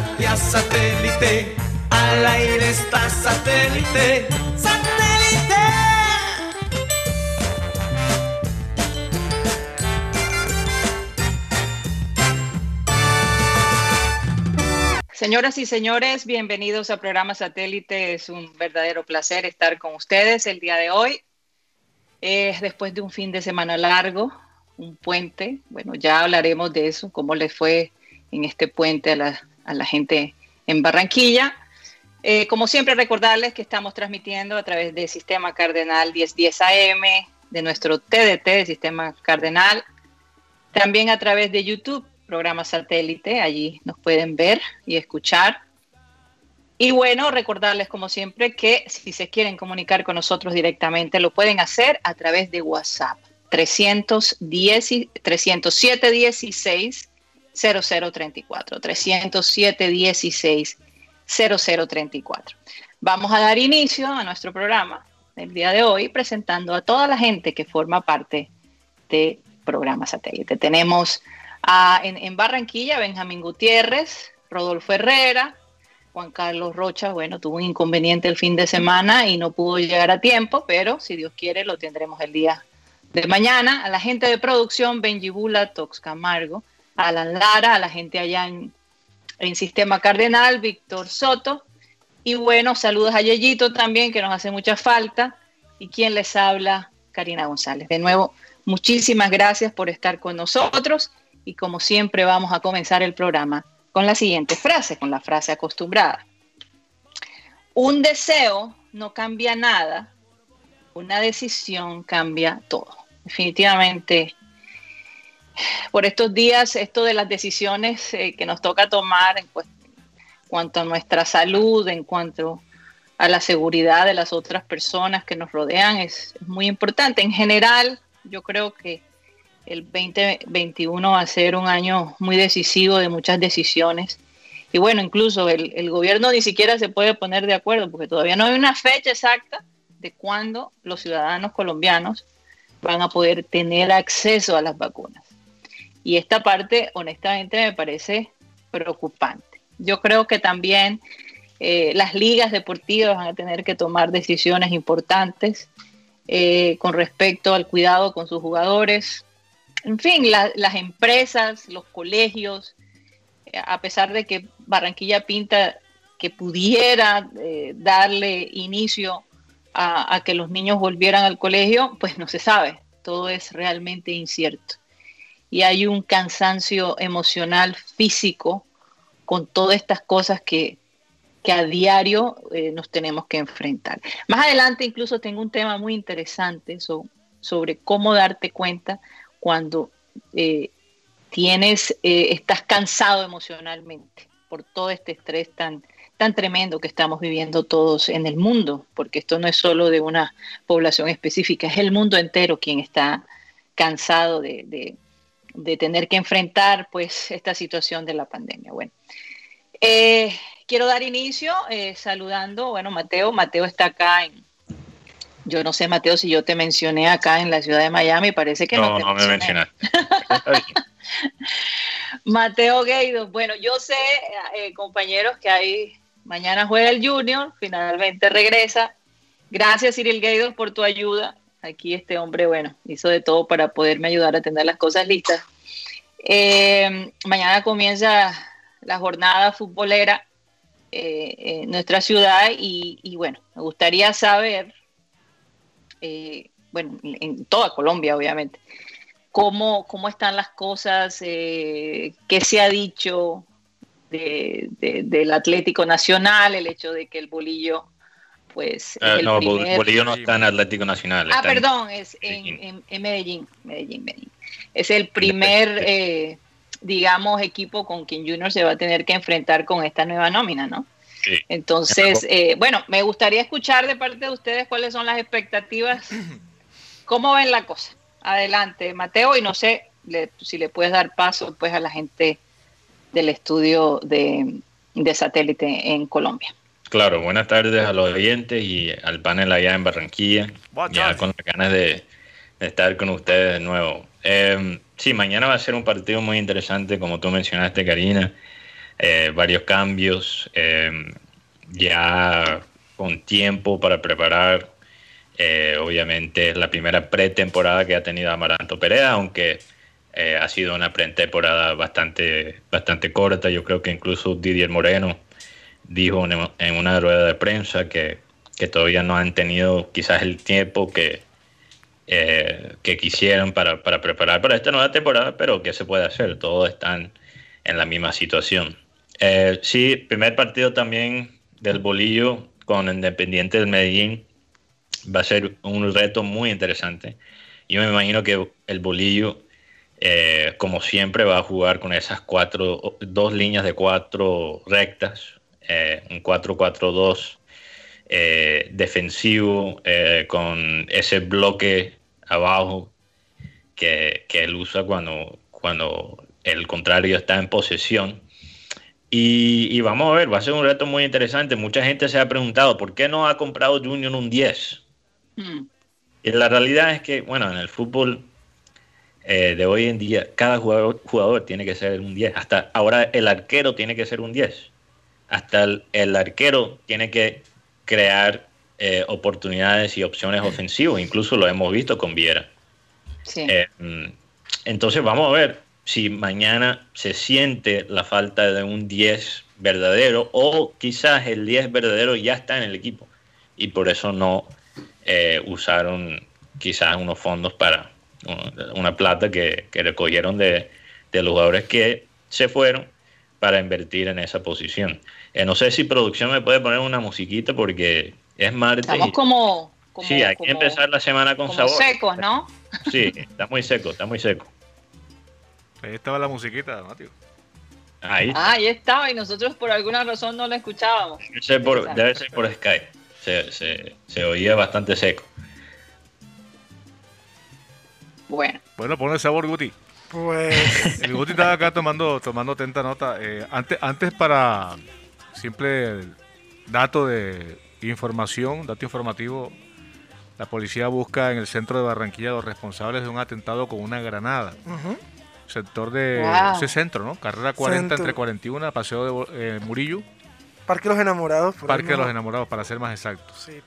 Conéctate a satélite. Al aire está satélite. ¡Satélite! Señoras y señores, bienvenidos a programa Satélite. Es un verdadero placer estar con ustedes el día de hoy. Es después de un fin de semana largo, un puente. Bueno, ya hablaremos de eso, cómo le fue en este puente a la, a la gente en Barranquilla. Eh, como siempre, recordarles que estamos transmitiendo a través del Sistema Cardenal 1010 AM, de nuestro TDT, de Sistema Cardenal, también a través de YouTube programa satélite, allí nos pueden ver y escuchar. Y bueno, recordarles como siempre que si se quieren comunicar con nosotros directamente, lo pueden hacer a través de WhatsApp 310, 307 16 0034 307 16 0034. Vamos a dar inicio a nuestro programa el día de hoy presentando a toda la gente que forma parte de programa satélite. Tenemos en, Barranquilla, Benjamín Gutiérrez, Rodolfo Herrera, Juan Carlos Rocha, bueno, tuvo un inconveniente el fin de semana y no pudo llegar a tiempo, pero si Dios quiere lo tendremos el día de mañana. A la gente de producción, Benji Bula, Tox Camargo, Alan Lara, a la gente allá en, en Sistema Cardenal, Víctor Soto. Y bueno, saludos a Yeyito también, que nos hace mucha falta. Y quien les habla, Karina González. De nuevo, muchísimas gracias por estar con nosotros y como siempre vamos a comenzar el programa con la siguiente frase, con la frase acostumbrada. Un deseo no cambia nada, una decisión cambia todo. Definitivamente, por estos días, esto de las decisiones eh, que nos toca tomar en, cuanto a nuestra salud, en cuanto a la seguridad de las otras personas que nos rodean, es muy importante. En general, yo creo que el 2021 va a ser un año muy decisivo de muchas decisiones. Y bueno, incluso el, gobierno ni siquiera se puede poner de acuerdo porque todavía no hay una fecha exacta de cuándo los ciudadanos colombianos van a poder tener acceso a las vacunas. Y esta parte, honestamente, me parece preocupante. Yo creo que también eh, las ligas deportivas van a tener que tomar decisiones importantes eh, con respecto al cuidado con sus jugadores, en fin, las empresas, los colegios, a pesar de que Barranquilla pinta que pudiera eh, darle inicio a, que los niños volvieran al colegio, pues no se sabe, todo es realmente incierto. Y hay un cansancio emocional, físico, con todas estas cosas que, a diario eh, nos tenemos que enfrentar. Más adelante incluso tengo un tema muy interesante sobre cómo darte cuenta cuando eh, tienes, eh, estás cansado emocionalmente por todo este estrés tan, tan tremendo que estamos viviendo todos en el mundo, porque esto no es solo de una población específica, es el mundo entero quien está cansado de, tener que enfrentar pues esta situación de la pandemia. Bueno, eh, quiero dar inicio saludando, bueno, Mateo, Mateo está acá en, yo no sé, Mateo, si yo te mencioné acá en la ciudad de Miami, parece que no. No, no me mencionaste. Mateo Gueido, bueno, yo sé, eh, compañeros, que hay mañana juega el Junior, finalmente regresa. Gracias, Cyril Gueido, por tu ayuda. Aquí este hombre, bueno, hizo de todo para poderme ayudar a tener las cosas listas. Eh, mañana comienza la jornada futbolera eh, en nuestra ciudad y, bueno, me gustaría saber eh, bueno, en toda Colombia obviamente, cómo, cómo están las cosas, eh, qué se ha dicho del Atlético Nacional, el hecho de que el bolillo pues ah, no, Bolillo no está en Atlético Nacional. Ah, perdón, es en, Medellín, Medellín, Medellín. Es el primer, eh, digamos, equipo con quien Junior se va a tener que enfrentar con esta nueva nómina, ¿no? Entonces, eh, bueno, me gustaría escuchar de parte de ustedes cuáles son las expectativas, cómo ven la cosa. Adelante, Mateo, y no sé si le puedes dar paso pues a la gente del estudio de, satélite en Colombia. Claro, buenas tardes a los oyentes y al panel allá en Barranquilla. Ya con las ganas de, estar con ustedes de nuevo. Eh, sí, mañana va a ser un partido muy interesante, como tú mencionaste, Karina. Eh, varios cambios, eh, ya con tiempo para preparar. obviamente es la primera pretemporada que ha tenido Amaranto Perea, aunque ha sido una pretemporada bastante, bastante corta. Yo creo que incluso Didier Moreno dijo en una rueda de prensa que, todavía no han tenido quizás el tiempo que, eh, que quisieron para, preparar para esta nueva temporada, pero que se puede hacer? Todos están en la misma situación. Eh, sí, primer partido también del Bolillo con Independiente del Medellín va a ser un reto muy interesante. Yo me imagino que el Bolillo, eh, como siempre, va a jugar con esas cuatro, dos líneas de cuatro rectas, eh, un 4-4-2 eh, defensivo eh, con ese bloque abajo que, él usa cuando, cuando el contrario está en posesión. Y, vamos a ver, va a ser un reto muy interesante. Mucha gente se ha preguntado, ¿por qué no ha comprado Junior un 10? Hmm. Y la realidad es que, bueno, en el fútbol de hoy en día, cada jugador, jugador, tiene que ser un 10. Hasta ahora el arquero tiene que ser un 10 hasta el, arquero tiene que crear eh, oportunidades y opciones ofensivas, incluso lo hemos visto con Viera. Eh, entonces vamos a ver si mañana se siente la falta de un 10 verdadero o quizás el 10 verdadero ya está en el equipo. Y por eso no eh, usaron quizás unos fondos para una plata que, recogieron de, de los jugadores que se fueron para invertir en esa posición. Eh, no sé si producción me puede poner una musiquita porque es martes. Estamos como, Sí, hay que empezar la semana con sabor. secos, ¿no? Sí, está muy seco, está muy seco. Ahí estaba la musiquita, Mateo. Ahí. Ah, ahí estaba y nosotros por alguna razón no la escuchábamos. Debe ser por, debe ser por Skype. Se, se, se, oía bastante seco. Bueno. Bueno, pon el sabor, Guti. Pues. El Guti estaba acá tomando, tomando atenta nota. Eh, antes, antes para simple dato de información, dato informativo, la policía busca en el centro de Barranquilla los responsables de un atentado con una granada. Sector de ese centro, ¿no? Carrera 40 entre 41, Paseo de eh, Murillo. Parque de los Enamorados. Parque de los Enamorados, para ser más exacto. Sí,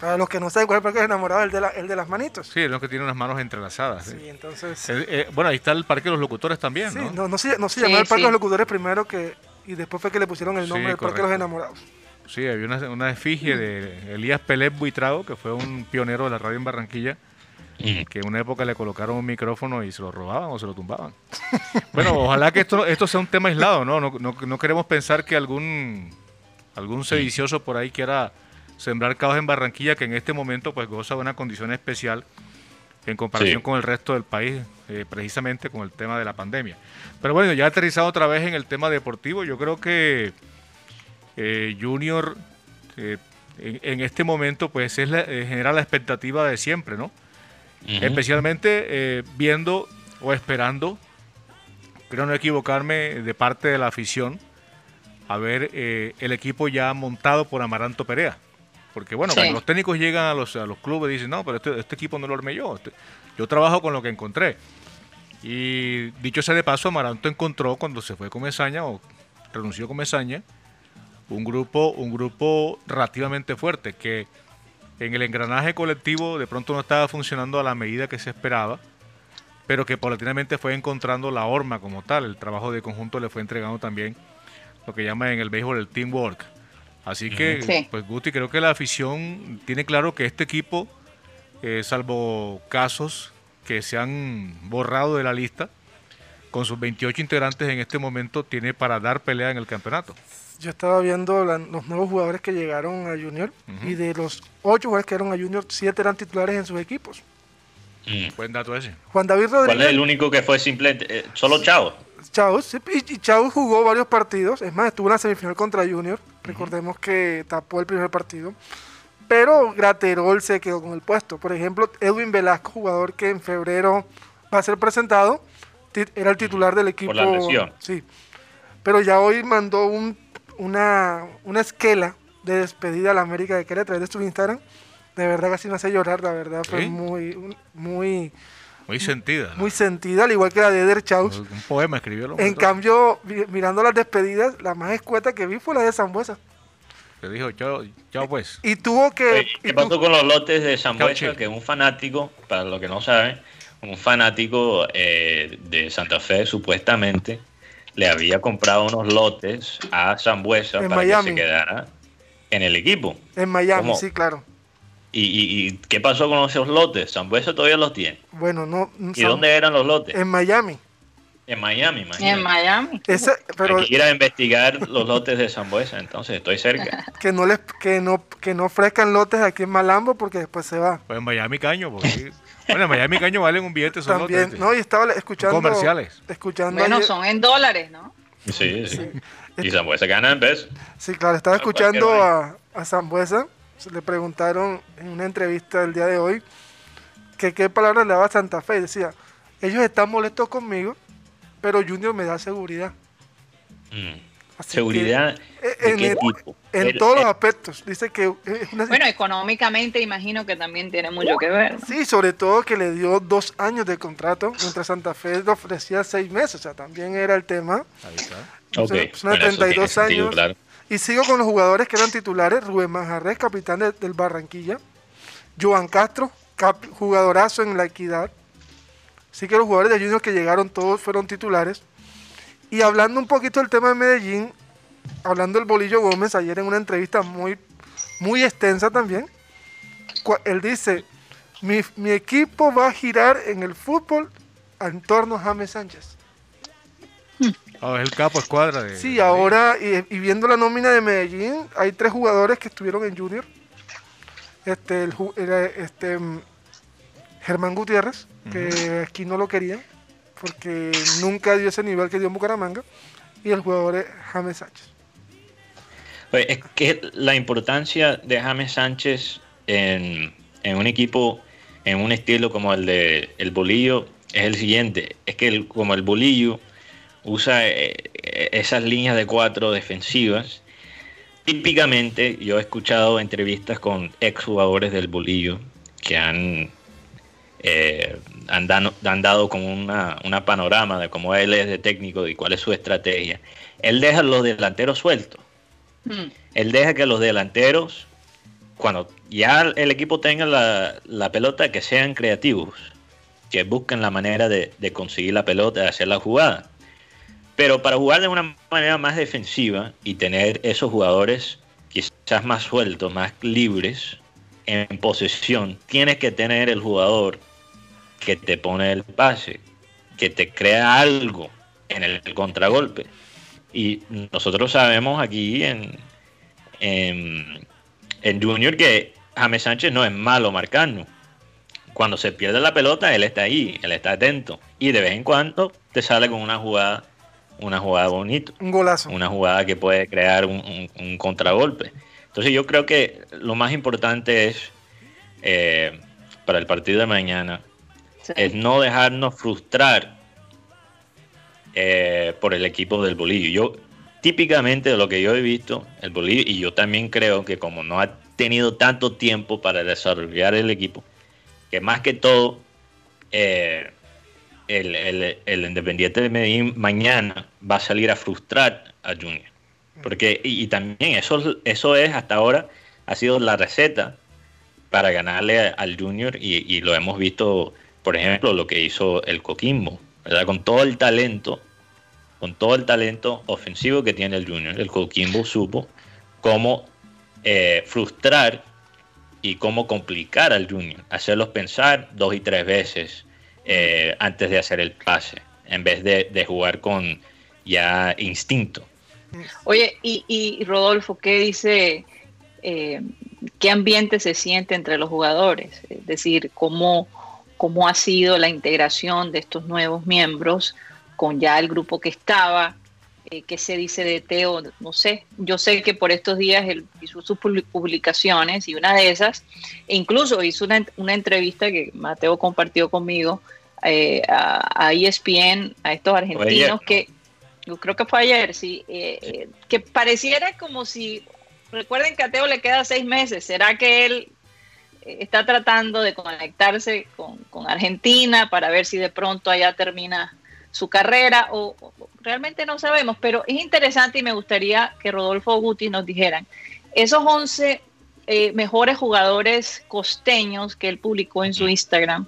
para los que no saben cuál es el Parque de los Enamorados, el de, el de las manitos. Sí, el que tiene unas manos entrelazadas. Sí, entonces... Eh, bueno, ahí está el Parque de los Locutores también, sí, ¿no? No, se, no se llamaba el Parque de los Locutores primero que y después fue que le pusieron el nombre del Parque de los Enamorados. Sí, había una, una efigie de Elías Pelé Buitrago, que fue un pionero de la radio en Barranquilla, que en una época le colocaron un micrófono y se lo robaban o se lo tumbaban. bueno, ojalá que esto, esto sea un tema aislado, ¿no? No, no, queremos pensar que algún, algún sedicioso por ahí quiera sembrar caos en Barranquilla, que en este momento pues goza de una condición especial en comparación con el resto del país, eh, precisamente con el tema de la pandemia. Pero bueno, ya aterrizado otra vez en el tema deportivo, yo creo que eh, Junior eh, en, este momento pues es la, genera la expectativa de siempre, ¿no? Especialmente viendo o esperando, creo no equivocarme, de parte de la afición, a ver el equipo ya montado por Amaranto Perea. Porque bueno, cuando los técnicos llegan a los, a los clubes y dicen, no, pero este, este equipo no lo armé yo. Este, yo trabajo con lo que encontré. Y dicho sea de paso, Amaranto encontró cuando se fue con Mesaña o renunció con Mesaña, un grupo, un grupo relativamente fuerte que en el engranaje colectivo de pronto no estaba funcionando a la medida que se esperaba, pero que paulatinamente fue encontrando la horma como tal. El trabajo de conjunto le fue entregando también lo que llaman en el béisbol el teamwork. Así que, pues Guti, creo que la afición tiene claro que este equipo, eh, salvo casos que se han borrado de la lista, con sus 28 integrantes en este momento, tiene para dar pelea en el campeonato. Yo estaba viendo los nuevos jugadores que llegaron a Junior y de los 8 jugadores que llegaron a Junior, 7 eran titulares en sus equipos. Mm. Buen dato ese. Juan David Rodríguez. ¿Cuál es el único que fue simple? Eh, solo Chao. Chao, y Chao jugó varios partidos. Es más, estuvo en la semifinal contra Junior. Recordemos que tapó el primer partido. Pero Graterol se quedó con el puesto. Por ejemplo, Edwin Velasco, jugador que en febrero va a ser presentado, era el titular del equipo. Por la lesión. Sí. Pero ya hoy mandó un, una, una esquela de despedida a la América de través de su Instagram. De verdad casi me hace llorar, la verdad. Fue muy, muy... Muy sentida. Muy sentida, al igual que la de Eder Chaus. Un poema escribió. En cambio, mirando las despedidas, la más escueta que vi fue la de Zambuesa. Que dijo, chao, chao pues. Y tuvo que... ¿Qué pasó con los lotes de Zambuesa? Que un fanático, para los que no saben, un fanático eh, de Santa Fe supuestamente le había comprado unos lotes a Zambuesa para que se quedara en el equipo. En Miami, sí, claro. ¿Y, qué pasó con esos lotes? Zambuesa todavía los tiene. Bueno, no. ¿Y dónde eran los lotes? En Miami. En Miami, En Miami. pero, ir a investigar los lotes de Zambuesa, entonces estoy cerca. Que no les, que no, que no ofrezcan lotes aquí en Malambo porque después se va. Pues en Miami caño, porque bueno, en Miami caño valen un billete esos También, no, y estaba escuchando. Comerciales. Escuchando bueno, son en dólares, ¿no? Sí, sí. Y Zambuesa gana en pesos. Sí, claro, estaba escuchando a, a Zambuesa. Le preguntaron en una entrevista del día de hoy que qué palabras le daba a Santa Fe. Decía, ellos están molestos conmigo, pero Junior me da seguridad. Mm. ¿Seguridad en, todos los aspectos. Dice que Bueno, económicamente imagino que también tiene mucho que ver. Sí, sobre todo que le dio dos años de contrato, mientras Santa Fe le ofrecía seis meses. O sea, también era el tema. Ahí está. Okay. 32 años. Y sigo con los jugadores que eran titulares. Rubén Manjarres, capitán del Barranquilla. Joan Castro, jugadorazo en la equidad. Así que los jugadores de Junior que llegaron todos fueron titulares. Y hablando un poquito del tema de Medellín, hablando del Bolillo Gómez, ayer en una entrevista muy, muy extensa también, él dice, mi, equipo va a girar en el fútbol en torno a James Sánchez. Oh, es el capo escuadra de... Sí, ahora, y, viendo la nómina de Medellín, hay tres jugadores que estuvieron en Junior. Este, el, este mm, Germán Gutiérrez, que aquí no lo querían porque nunca dio ese nivel que dio en Bucaramanga, y el jugador es James Sánchez. Pues es que la importancia de James Sánchez en, un equipo, en un estilo como el de el Bolillo, es el siguiente, es que como el Bolillo usa eh, esas líneas de cuatro defensivas, típicamente yo he escuchado entrevistas con exjugadores del Bolillo que han eh, han, dado como una, panorama de cómo él es de técnico y cuál es su estrategia. Él deja los delanteros sueltos. Hmm. Él deja que los delanteros, cuando ya el equipo tenga la, pelota, que sean creativos, que busquen la manera de, conseguir la pelota, de hacer la jugada. Pero para jugar de una manera más defensiva y tener esos jugadores quizás más sueltos, más libres en posesión, tienes que tener el jugador que te pone el pase, que te crea algo en el contragolpe. Y nosotros sabemos aquí en, en, Junior que James Sánchez no es malo marcando. Cuando se pierde la pelota, él está ahí, él está atento. Y de vez en cuando te sale con una jugada, una jugada bonita. Un golazo. Una jugada que puede crear un, contragolpe. Entonces yo creo que lo más importante es eh, para el partido de mañana es no dejarnos frustrar eh, por el equipo del Bolillo. Yo, típicamente de lo que yo he visto, el Bolillo, y yo también creo que como no ha tenido tanto tiempo para desarrollar el equipo, que más que todo eh, el, Independiente de Medellín mañana va a salir a frustrar a Junior. Porque, y, también eso, eso es hasta ahora, ha sido la receta para ganarle al Junior y, y lo hemos visto por ejemplo, lo que hizo el Coquimbo, ¿verdad? Con todo el talento, con todo el talento ofensivo que tiene el Junior, el Coquimbo supo cómo eh, frustrar y cómo complicar al Junior, hacerlos pensar dos y tres veces eh, antes de hacer el pase, en vez de, jugar con ya instinto. Oye, y, Rodolfo, ¿qué dice? Eh, ¿Qué ambiente se siente entre los jugadores? Es decir, ¿cómo, cómo ha sido la integración de estos nuevos miembros con ya el grupo que estaba, eh, qué se dice de Teo, no sé. Yo sé que por estos días él hizo sus publicaciones y una de esas, e incluso hizo una, entrevista que Mateo compartió conmigo eh, a, ESPN, a estos argentinos que, yo creo que fue ayer, sí, eh, que pareciera como si recuerden que a Teo le queda seis meses. ¿Será que él eh, está tratando de conectarse con, Argentina para ver si de pronto allá termina su carrera o, realmente no sabemos, pero es interesante y me gustaría que Rodolfo Guti nos dijeran, esos 11 eh, mejores jugadores costeños que él publicó en su Instagram,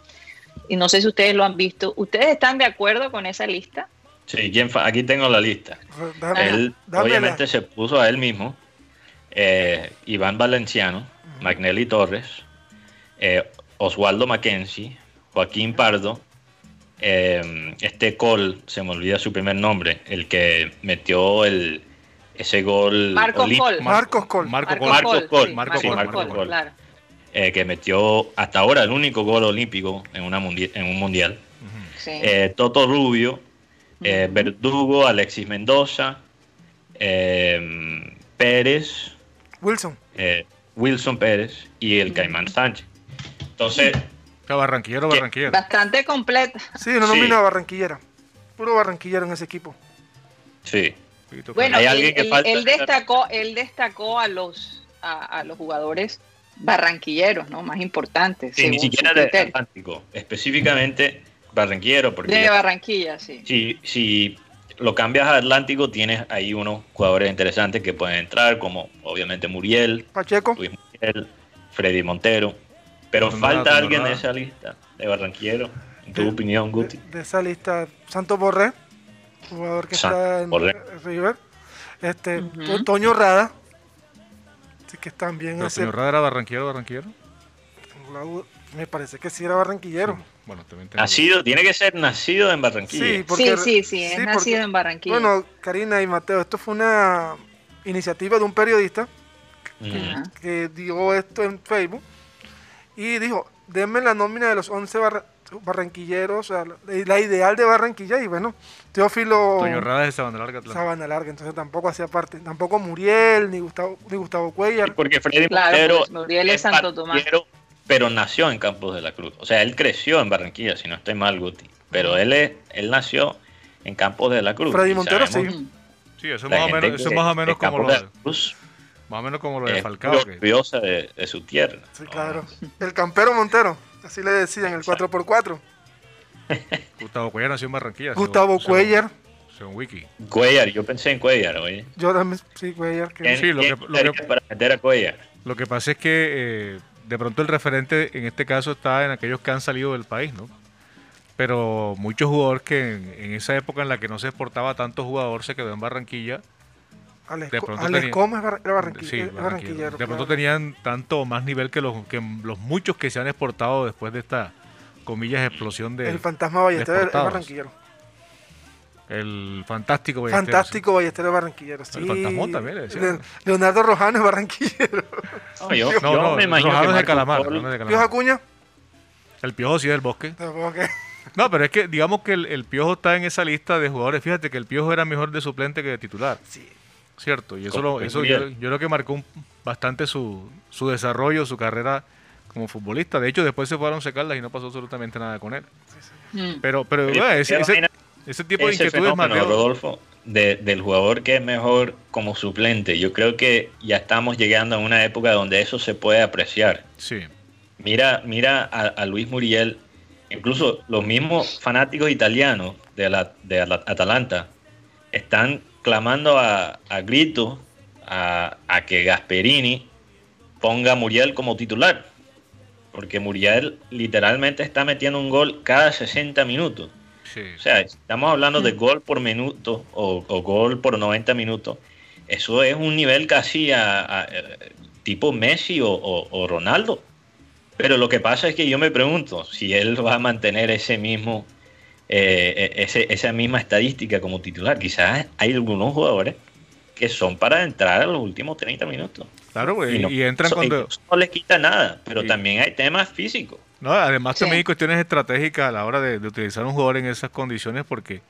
y no sé si ustedes lo han visto, ¿ustedes están de acuerdo con esa lista? Sí, aquí tengo la lista. él obviamente se puso a él mismo, eh, Iván Valenciano, Magnelli Torres, eh, Oswaldo Mackenzie, Joaquín Pardo, eh, este Col, se me olvida su primer nombre, el que metió el ese gol. Marcos Col. Marcos Col. Marcos Col. Marcos Col. Eh, que metió hasta ahora el único gol olímpico en, una en un mundial. Toto Rubio, Verdugo, Alexis Mendoza, Pérez. Wilson. Wilson Pérez y el Caimán Sánchez. Entonces. Barranquillero, Barranquillero. Bastante completa. Sí, no nomina a Barranquillera. Puro Barranquillero en ese equipo. Sí. Bueno, él, destacó, él destacó a los, a, los jugadores barranquilleros, ¿no? Más importantes. Sí, ni siquiera de Atlántico, específicamente barranquillero. Porque de Barranquilla, sí. Si, si lo cambias a Atlántico, tienes ahí unos jugadores interesantes que pueden entrar, como obviamente Muriel, Pacheco, Luis Muriel, Freddy Montero. Pero falta alguien de esa lista, de Barranquero, en tu opinión, Guti. De, esa lista, Santos Borré, jugador que está en River. Este, Toño Rada, que también ¿Pero Toño Rada era barranquillero, barranquillero? Me parece que sí era barranquillero. Bueno, también nacido, tiene que ser nacido en Barranquilla. Sí, porque, sí, sí, es nacido en Barranquilla. Bueno, Karina y Mateo, esto fue una iniciativa de un periodista que dio esto en Facebook y dijo, denme la nómina de los 11 barranquilleros, la, ideal de Barranquilla, y bueno, Teófilo... Toño Rada de Sabana Larga. Sabana Larga, entonces tampoco hacía parte, tampoco Muriel, ni Gustavo, ni Gustavo Cuellar. porque Freddy claro, Muriel es Santo Tomás. Pero nació en Campos de la Cruz, o sea, él creció en Barranquilla, si no estoy mal, Guti, pero él, es, él nació en Campos de la Cruz. Freddy Montero, sí. Sí, eso es más, o menos, eso es más o menos como lo de... Más o menos como lo de Falcao. orgullosa de, de, su tierra. Sí, claro. El campero Montero, así le decían, el 4x4. Gustavo Cuellar nació en Barranquilla. Gustavo Cuellar. Según Wiki. Cuellar, yo pensé en Cuellar, oye. Yo también, sí, Cuellar. Que... Sí, lo que, lo que, para meter a Cuellar. Lo que pasa es que eh, de pronto el referente en este caso está en aquellos que han salido del país, ¿no? Pero muchos jugadores que en, en esa época en la que no se exportaba tanto jugador se quedó en Barranquilla Alex, de pronto barranquillero. De pronto tenían tanto más nivel que los, que los muchos que se han exportado después de esta, comillas, explosión de. El fantasma Ballesteros es barranquillero. El fantástico Ballesteros. Fantástico Ballesteros barranquillero. Sí. El fantasmón también le decía. Leonardo Rojano es barranquillero. No, yo, no, no, me imagino. Rojano es de Calamar. No ¿Piojo Acuña? El Piojo sí es del bosque. Del bosque. No, pero es que digamos que el, el, Piojo está en esa lista de jugadores. Fíjate que el Piojo era mejor de suplente que de titular. Sí. Cierto, y eso, eso yo, yo, creo que marcó bastante su, su desarrollo, su carrera como futbolista. De hecho, después se fueron secarlas y no pasó absolutamente nada con él. Mm. Pero, pero ese, ese, tipo de inquietudes, Mateo. Rodolfo, de, del jugador que es mejor como suplente, yo creo que ya estamos llegando a una época donde eso se puede apreciar. Sí. Mira, mira a, Luis Muriel, incluso los mismos fanáticos italianos de, la, de Atalanta están clamando a, a grito a, que Gasperini ponga a Muriel como titular. Porque Muriel literalmente está metiendo un gol cada 60 minutos. O sea, estamos hablando de gol por minuto o, gol por 90 minutos. Eso es un nivel casi a, tipo Messi o, Ronaldo. Pero lo que pasa es que yo me pregunto si él va a mantener ese mismo eh, ese, esa misma estadística como titular. Quizás hay algunos jugadores que son para entrar a los últimos 30 minutos. Claro, y, no, entran cuando... No les quita nada, pero también hay temas físicos. No, además también hay cuestiones estratégicas a la hora de, utilizar un jugador en esas condiciones porque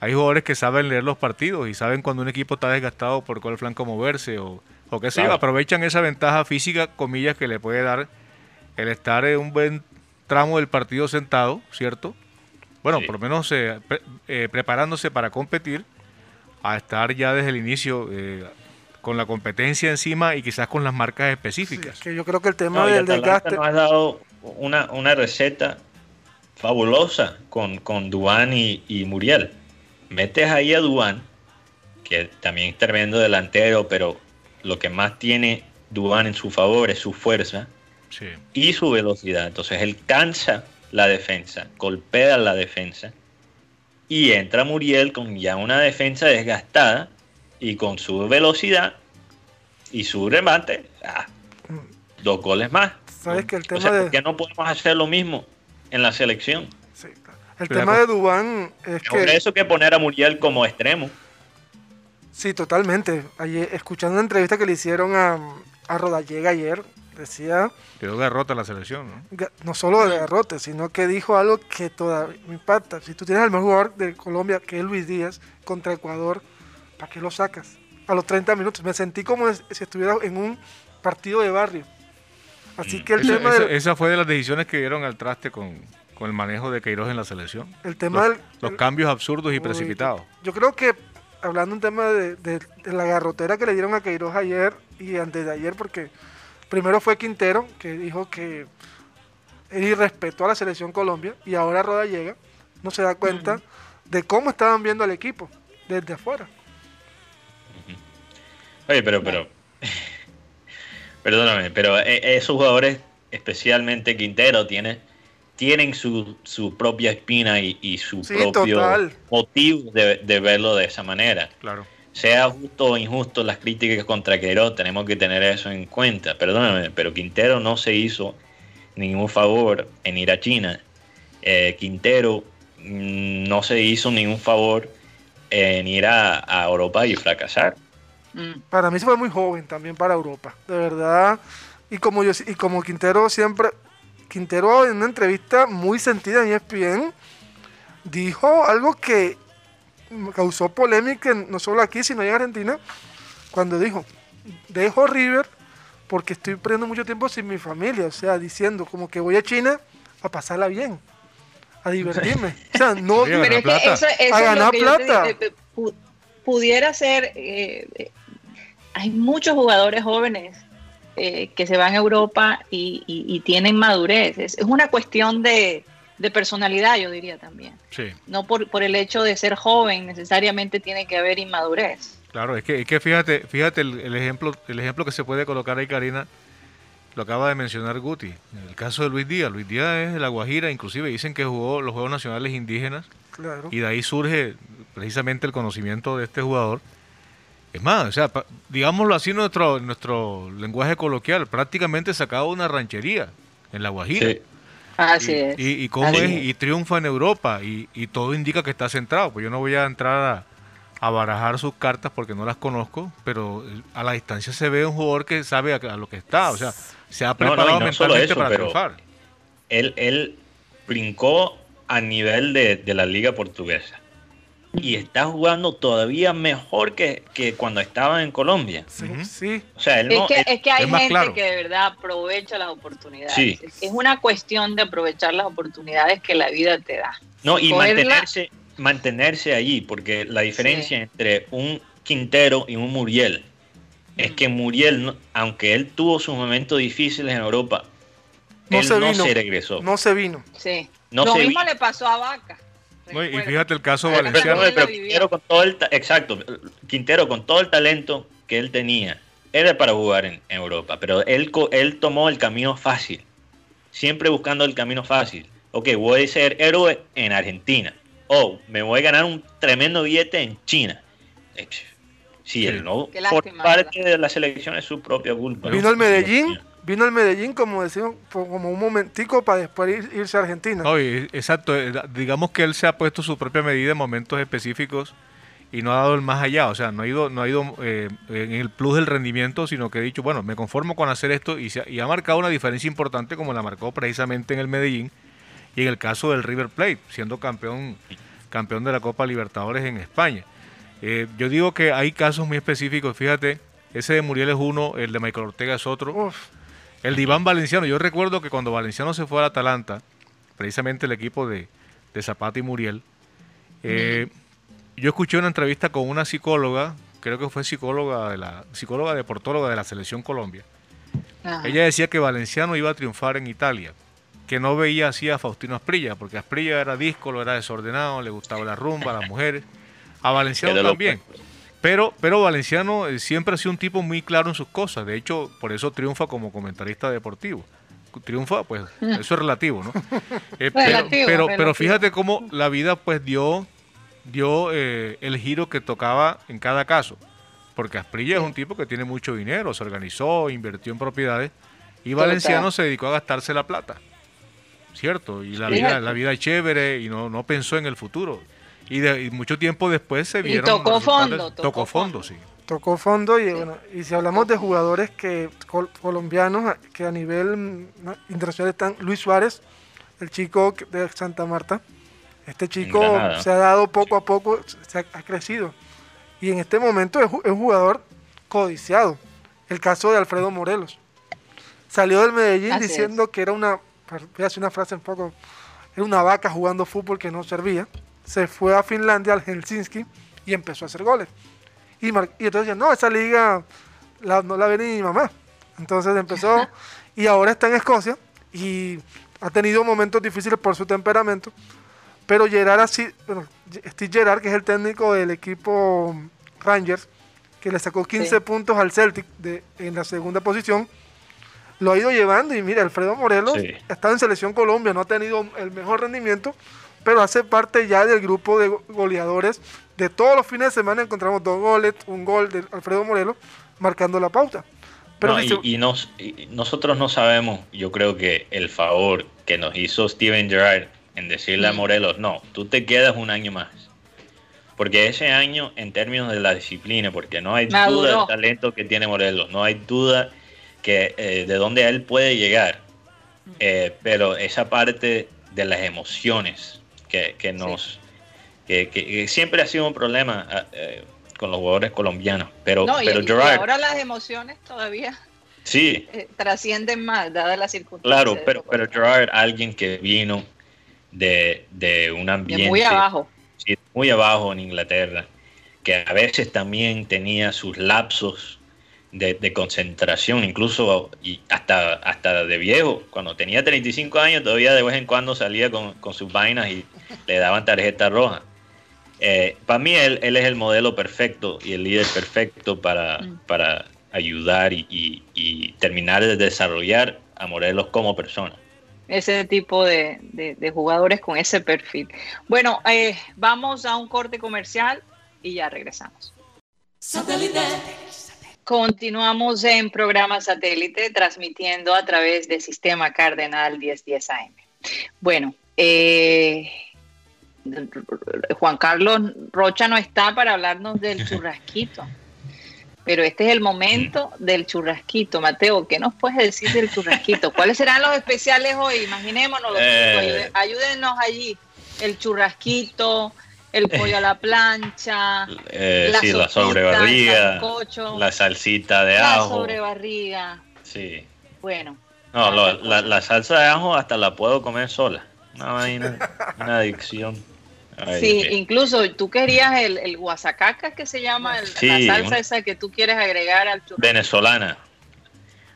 hay jugadores que saben leer los partidos y saben cuando un equipo está desgastado por cuál flanco moverse o, o qué sé aprovechan esa ventaja física, comillas, que le puede dar el estar en un buen tramo del partido sentado, ¿cierto? Bueno, por lo menos eh, eh, preparándose para competir, a estar ya desde el inicio eh, con la competencia encima y quizás con las marcas específicas. que yo creo que el tema del desgaste... Nos ha dado una, una receta fabulosa con, con Duan y, Muriel. Metes ahí a Duan, que también es tremendo delantero, pero lo que más tiene Duan en su favor es su fuerza y su velocidad. Entonces él cansa la defensa, golpea la defensa y entra Muriel con ya una defensa desgastada y con su velocidad y su remate, ah, dos goles más. ¿Sabes que el tema de... ¿por no podemos hacer lo mismo en la selección? El tema de Dubán es que... Por eso que poner a Muriel como extremo. Sí, totalmente. Ayer, escuchando una entrevista que le hicieron a, a Rodallega ayer, decía... Quedó derrota la selección, ¿no? No solo de derrota, sino que dijo algo que todavía me impacta. Si tú tienes al mejor jugador de Colombia, que es Luis Díaz, contra Ecuador, ¿para qué lo sacas? A los 30 minutos. Me sentí como si estuviera en un partido de barrio. Así mm. que el tema... Esa, fue de las decisiones que dieron al traste con, con el manejo de Queiroz en la selección. El tema los, los cambios absurdos y precipitados. Yo creo que hablando un tema de, de, la garrotera que le dieron a Queiroz ayer y antes de ayer, porque primero fue Quintero, que dijo que él irrespetó a la selección Colombia, y ahora Roda llega, no se da cuenta de cómo estaban viendo al equipo desde afuera. Oye, pero, pero, perdóname, pero eh, esos jugadores, especialmente Quintero, tiene tienen su, su propia espina y, su propio motivo de, verlo de esa manera. Claro. Sea justo o injusto las críticas contra Queiroz, tenemos que tener eso en cuenta. Perdóname, pero Quintero no se hizo ningún favor en ir a China. Eh, Quintero mm, no se hizo ningún favor en ir a, Europa y fracasar. Mm. Para mí se fue muy joven también para Europa, de verdad. Y como yo y como Quintero siempre Quintero en una entrevista muy sentida en ESPN dijo algo que causó polémica no solo aquí, sino en Argentina, cuando dijo, dejo River porque estoy perdiendo mucho tiempo sin mi familia, o sea, diciendo como que voy a China a pasarla bien, a divertirme, o sea, no a ganar plata. pudiera ser, eh, eh, hay muchos jugadores jóvenes eh, que se van a Europa y, tienen madurez. Es, una cuestión de, personalidad, yo diría también. No por, por el hecho de ser joven necesariamente tiene que haber inmadurez. Claro, es que, es que fíjate, fíjate el, ejemplo, el ejemplo que se puede colocar ahí, Karina, lo acaba de mencionar Guti. En el caso de Luis Díaz, Luis Díaz es de La Guajira, inclusive dicen que jugó los Juegos Nacionales Indígenas. Y de ahí surge precisamente el conocimiento de este jugador. Es más, o sea, digámoslo así nuestro nuestro lenguaje coloquial, prácticamente sacado una ranchería en La Guajira. Sí. Así y, es. Y, cómo es, y triunfa en Europa, y, todo indica que está centrado. Pues yo no voy a entrar a, barajar sus cartas porque no las conozco, pero a la distancia se ve un jugador que sabe a, lo que está, o sea, se ha preparado mentalmente para triunfar. Él, él brincó a nivel de, de la liga portuguesa y está jugando todavía mejor que, cuando estaba en Colombia. Sí, sí. O sea, él es, que, es, que, hay gente que de verdad aprovecha las oportunidades. Es una cuestión de aprovechar las oportunidades que la vida te da. No, y mantenerse, mantenerse allí, porque la diferencia entre un Quintero y un Muriel es que Muriel, aunque él tuvo sus momentos difíciles en Europa, no él se no se regresó. No se vino. Sí. Lo mismo le pasó a Vaca y fíjate el caso valenciano. Quintero con todo el exacto, Quintero con todo el talento que él tenía, era para jugar en, Europa, pero él, él tomó el camino fácil, siempre buscando el camino fácil. Ok, voy a ser héroe en Argentina. Oh, me voy a ganar un tremendo billete en China. Si él no por parte de la selección es su propia culpa. Vino al Medellín vino al Medellín, como decimos, como un momentico para después irse a Argentina. exacto. Eh, digamos que él se ha puesto su propia medida en momentos específicos y no ha dado el más allá. O sea, no ha ido, no ha ido eh, en el plus del rendimiento, sino que ha dicho, bueno, me conformo con hacer esto y, se, ha marcado una diferencia importante como la marcó precisamente en el Medellín y en el caso del River Plate, siendo campeón, campeón de la Copa Libertadores en España. Eh, yo digo que hay casos muy específicos, fíjate, ese de Muriel es uno, el de Michael Ortega es otro. El diván Valenciano, yo recuerdo que cuando Valenciano se fue al Atalanta, precisamente el equipo de, Zapata y Muriel, eh, yo escuché una entrevista con una psicóloga creo que fue psicóloga de la psicóloga deportóloga de la selección Colombia. Ella decía que Valenciano iba a triunfar en Italia, que no veía así a Faustino Asprilla, porque Asprilla era díscolo, era desordenado, le gustaba la rumba, las mujeres. A Valenciano también. Pero, pero Valenciano eh, siempre ha sido un tipo muy claro en sus cosas. De hecho, por eso triunfa como comentarista deportivo. Triunfa, pues eso es relativo, ¿no? Eh, pero, pero, fíjate cómo la vida pues dio, dio eh, el giro que tocaba en cada caso. Porque Asprilla es un tipo que tiene mucho dinero, se organizó, invirtió en propiedades y Valenciano se dedicó a gastarse la plata. ¿Cierto? Y la, vida, la vida es chévere y no, no pensó en el futuro. Y, de, mucho tiempo después se vieron. tocó fondo. Tocó, fondo, sí. Tocó fondo y bueno, y si hablamos de jugadores que colombianos que a nivel internacional están, Luis Suárez, el chico de Santa Marta, este chico se ha dado poco a poco, se ha, crecido. Y en este momento es, un jugador codiciado. El caso de Alfredo Morelos. Salió del Medellín diciendo que era una, voy a hacer una frase un poco, era una vaca jugando fútbol que no servía se fue a Finlandia, al Helsinki, y empezó a hacer goles. Y, y entonces no, esa liga no la ve ni mi mamá. Entonces empezó y ahora está en Escocia y ha tenido momentos difíciles por su temperamento. Pero Gerard así, bueno, Steve Gerard, que es el técnico del equipo Rangers, que le sacó 15 puntos al Celtic de, en la segunda posición, lo ha ido llevando. Y mira, Alfredo Morelos está en Selección Colombia, no ha tenido el mejor rendimiento, pero hace parte ya del grupo de goleadores. De todos los fines de semana encontramos dos goles, un gol de Alfredo Morelos, marcando la pauta. Pero y, nos, nosotros no sabemos, yo creo que el favor que nos hizo Steven Gerrard en decirle a. Morelos, no, tú te quedas un año más. Porque ese año, en términos de la disciplina, porque no hay duda del talento que tiene Morelos, no hay duda que eh, de dónde él puede llegar. Mm. Eh, pero esa parte de las emociones, que, nos que, siempre ha sido un problema ah, eh, con los jugadores colombianos. Pero, pero Gerard, ahora las emociones todavía sí. Eh, trascienden más, dadas las circunstancias. Claro, pero, pero Gerard, alguien que vino de, de un ambiente muy abajo. muy abajo en Inglaterra, que a veces también tenía sus lapsos de, concentración, incluso y hasta, hasta de viejo. Cuando tenía 35 años, todavía de vez en cuando salía con, sus vainas y le daban tarjeta roja. Eh, para mí, él, él, es el modelo perfecto y el líder perfecto para, mm. para ayudar y, terminar de desarrollar a Morelos como persona. Ese tipo de, de, jugadores con ese perfil. Bueno, eh, vamos a un corte comercial y ya regresamos. Continuamos en programa satélite transmitiendo a través del sistema Cardenal 1010 AM. Bueno, eh, Juan Carlos Rocha no está para hablarnos del churrasquito, pero este es el momento del churrasquito. Mateo, ¿qué nos puedes decir del churrasquito? ¿Cuáles serán los especiales hoy? Imaginémonos, eh. ayúdenos allí. El churrasquito, el pollo a la plancha, eh, la, sí, la sobrebarriga, la salsita de ajo. La sobrebarriga. Sí. Bueno. No, la, salsa de ajo hasta la puedo comer sola. No hay una, adicción. sí, incluso tú querías el, el guasacaca que se llama, la salsa esa que tú quieres agregar al churrasco. Venezolana.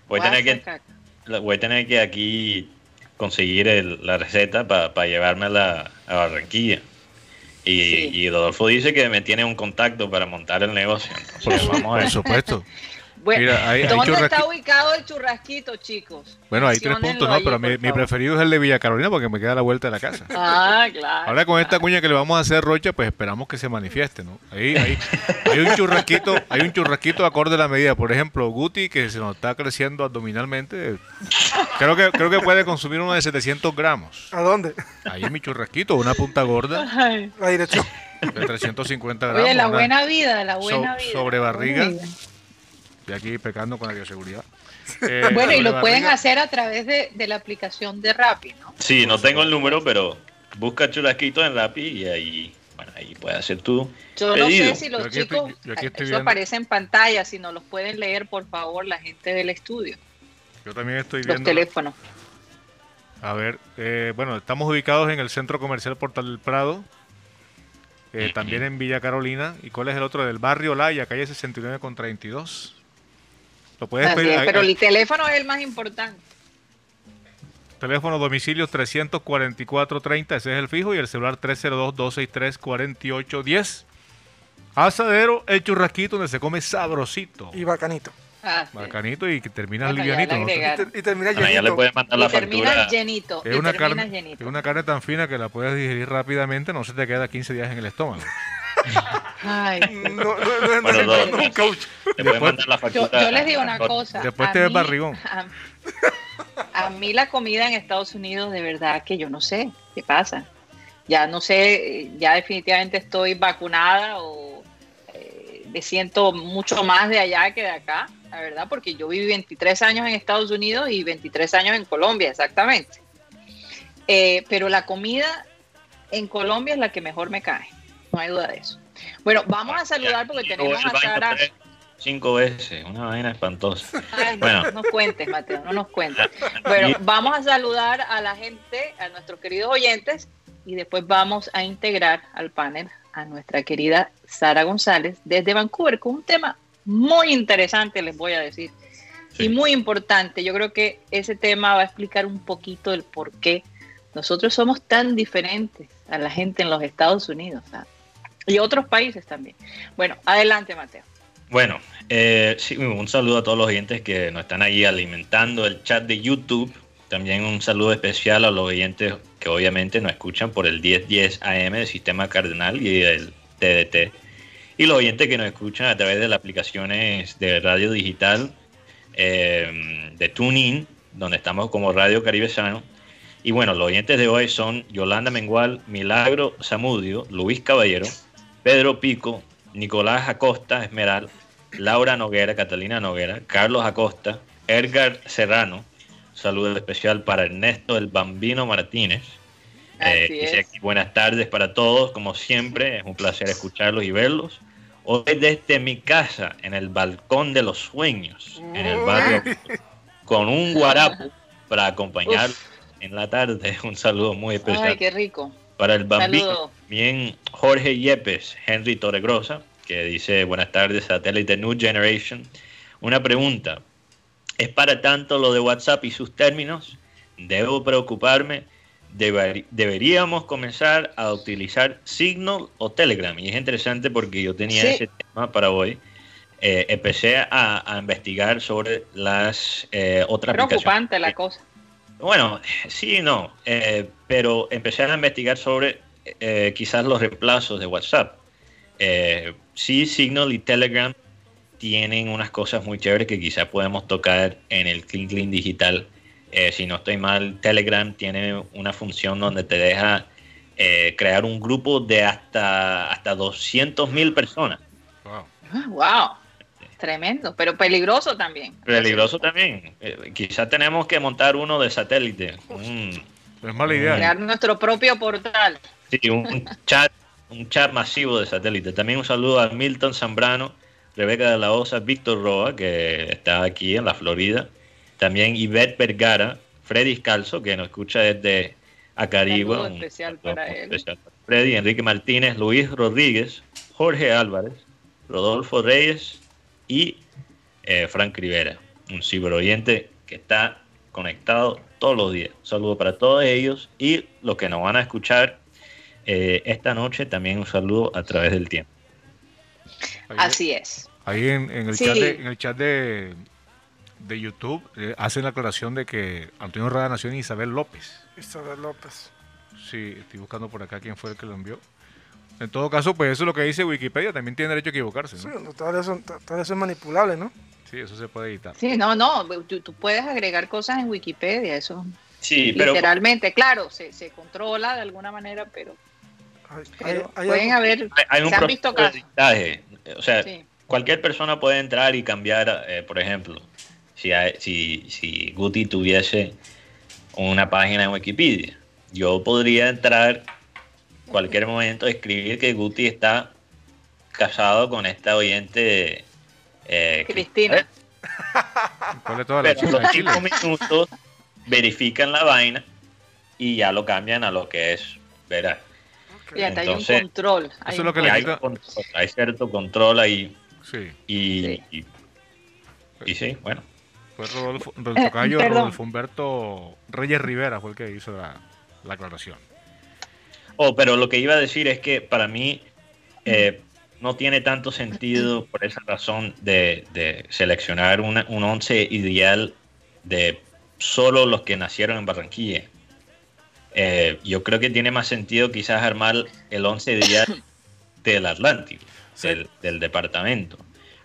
Voy a, tener que, voy a tener que aquí conseguir la receta para llevármela a Barranquilla. Y, y, Rodolfo dice que me tiene un contacto para montar el negocio. Entonces, vamos a ver. Por supuesto. Bueno, ¿dónde está ubicado el churrasquito, chicos? Bueno, hay tres puntos, ¿no? Pero mi, preferido es el de Villa Carolina porque me queda a la vuelta de la casa. Ah, claro. Ahora con esta cuña que le vamos a hacer Rocha, pues esperamos que se manifieste, ¿no? Ahí, ahí hay un churrasquito, hay un churrasquito acorde a la medida. Por ejemplo, Guti, que se nos está creciendo abdominalmente, creo que, creo que puede consumir uno de 700 gramos. ¿A dónde? Ahí es mi churrasquito, una punta gorda. La dirección. De 350 gramos. Oye, la buena vida, la buena vida. Sobre barriga. Estoy aquí pecando con la bioseguridad. Eh, bueno, y lo pueden hacer a través de, la aplicación de Rappi, ¿no? Sí, no tengo el número, pero busca churrasquito en Rappi y ahí, bueno, ahí puedes hacer tu Yo no sé si los chicos, eso aparece en pantalla, si no los pueden leer, por favor, la gente del estudio. Yo también estoy viendo. Los teléfonos. A ver, eh, bueno, estamos ubicados en el Centro Comercial Portal del Prado, eh, también en Villa Carolina. ¿Y cuál es el otro? Del barrio Laya, calle 69 con 32. Lo puedes pedir. pero el teléfono es el más importante. Teléfono domicilio 344-30, ese es el fijo, y el celular 302-263-4810. Asadero, el churrasquito donde se come sabrosito. Y bacanito. Ah, bacanito y que termina livianito. Y, termina llenito. ya le puedes mandar la termina llenito. Es una, carne, es una carne tan fina que la puedes digerir rápidamente, no se te queda 15 días en el estómago. Ay. No, no, no, no, no, coach. yo, yo, les digo una cosa. Después te ves barrigón. A, mí la comida en Estados Unidos, de verdad que yo no sé qué pasa. Ya no sé, ya definitivamente estoy vacunada o eh, me siento mucho más de allá que de acá, la verdad, porque yo viví 23 años en Estados Unidos y 23 años en Colombia, exactamente. Eh, pero la comida en Colombia es la que mejor me cae, no hay duda de eso. Bueno, vamos a saludar porque tenemos a Sara cinco veces, una vaina espantosa. bueno. No nos cuentes, Mateo, no nos cuentes. Bueno, vamos a saludar a la gente, a nuestros queridos oyentes, y después vamos a integrar al panel a nuestra querida Sara González desde Vancouver con un tema muy interesante, les voy a decir, y muy importante. Yo creo que ese tema va a explicar un poquito el por qué nosotros somos tan diferentes a la gente en los Estados Unidos. Y otros países también. Bueno, adelante, Mateo. Bueno, eh, sí, un saludo a todos los oyentes que nos están ahí alimentando el chat de YouTube. También un saludo especial a los oyentes que obviamente nos escuchan por el 1010 AM del Sistema Cardenal y el TDT. Y los oyentes que nos escuchan a través de las aplicaciones de radio digital eh, de TuneIn, donde estamos como Radio Caribe Sano. Y bueno, los oyentes de hoy son Yolanda Mengual, Milagro Zamudio, Luis Caballero, Pedro Pico, Nicolás Acosta Esmeral, Laura Noguera, Catalina Noguera, Carlos Acosta, Edgar Serrano, saludo especial para Ernesto el Bambino Martínez. Eh, buenas tardes para todos, como siempre, es un placer escucharlos y verlos. Hoy desde mi casa, en el balcón de los sueños, en el barrio, con un guarapo para acompañar en la tarde. Un saludo muy especial. Ay, qué rico. Para el bambino, bien Jorge Yepes, Henry Torregrosa, que dice buenas tardes, satélite New Generation. Una pregunta, ¿es para tanto lo de WhatsApp y sus términos? ¿Debo preocuparme? ¿Deberíamos comenzar a utilizar Signal o Telegram? Y es interesante porque yo tenía ese tema para hoy. Eh, empecé a, investigar sobre las eh, otras Preocupante la cosa. Bueno, sí y no, eh, pero empecé a investigar sobre eh, quizás los reemplazos de WhatsApp. Eh, sí, Signal y Telegram tienen unas cosas muy chéveres que quizás podemos tocar en el Clean Clean digital. si no estoy mal, Telegram tiene una función donde te deja crear un grupo de hasta, hasta 200 mil personas. Wow. wow. Tremendo, pero peligroso también. Peligroso también. Eh, quizás tenemos que montar uno de satélite. es mala idea. Crear nuestro propio portal. Sí, un chat, un chat masivo de satélite. También un saludo a Milton Zambrano, Rebeca de la Osa, Víctor Roa, que está aquí en la Florida. También Ivette Vergara, Freddy Calzo, que nos escucha desde Acarigua. Un especial para él. Freddy, Enrique Martínez, Luis Rodríguez, Jorge Álvarez, Rodolfo Reyes, y eh, Frank Rivera, un ciberoyente que está conectado todos los días. Un saludo para todos ellos y los que nos van a escuchar eh, esta noche, también un saludo a través del tiempo. Así es. Ahí en, el, chat de, en el chat de, de YouTube eh, hacen la aclaración de que Antonio Rada nació en Isabel López. Isabel López. Sí, estoy buscando por acá quién fue el que lo envió. En todo caso, pues eso es lo que dice Wikipedia, también tiene derecho a equivocarse. ¿no? Sí, todo eso, es manipulable, ¿no? Sí, eso se puede editar. Sí, no, no, tú, puedes agregar cosas en Wikipedia, eso. Sí, pero. Literalmente, claro, se, se controla de alguna manera, pero. pueden haber. Hay, un se han visto casos. O sea, cualquier persona puede entrar y cambiar, eh, por ejemplo, si, si, si Guti tuviese una página en Wikipedia, yo podría entrar cualquier momento escribir que Guti está casado con esta oyente eh, Cristina. Pero los cinco minutos verifican la vaina y ya lo cambian a lo que es, verá. Fíjate, hay un control. Hay, eso es lo que hay, control, hay cierto control ahí. Sí. Y, y, sí, bueno. Fue Rodolfo, eh, Rodolfo Humberto Reyes Rivera fue el que hizo la, la aclaración. Oh, pero lo que iba a decir es que para mí eh, no tiene tanto sentido por esa razón de, seleccionar un once ideal de solo los que nacieron en Barranquilla. Eh, yo creo que tiene más sentido quizás armar el once ideal del Atlántico, del, departamento.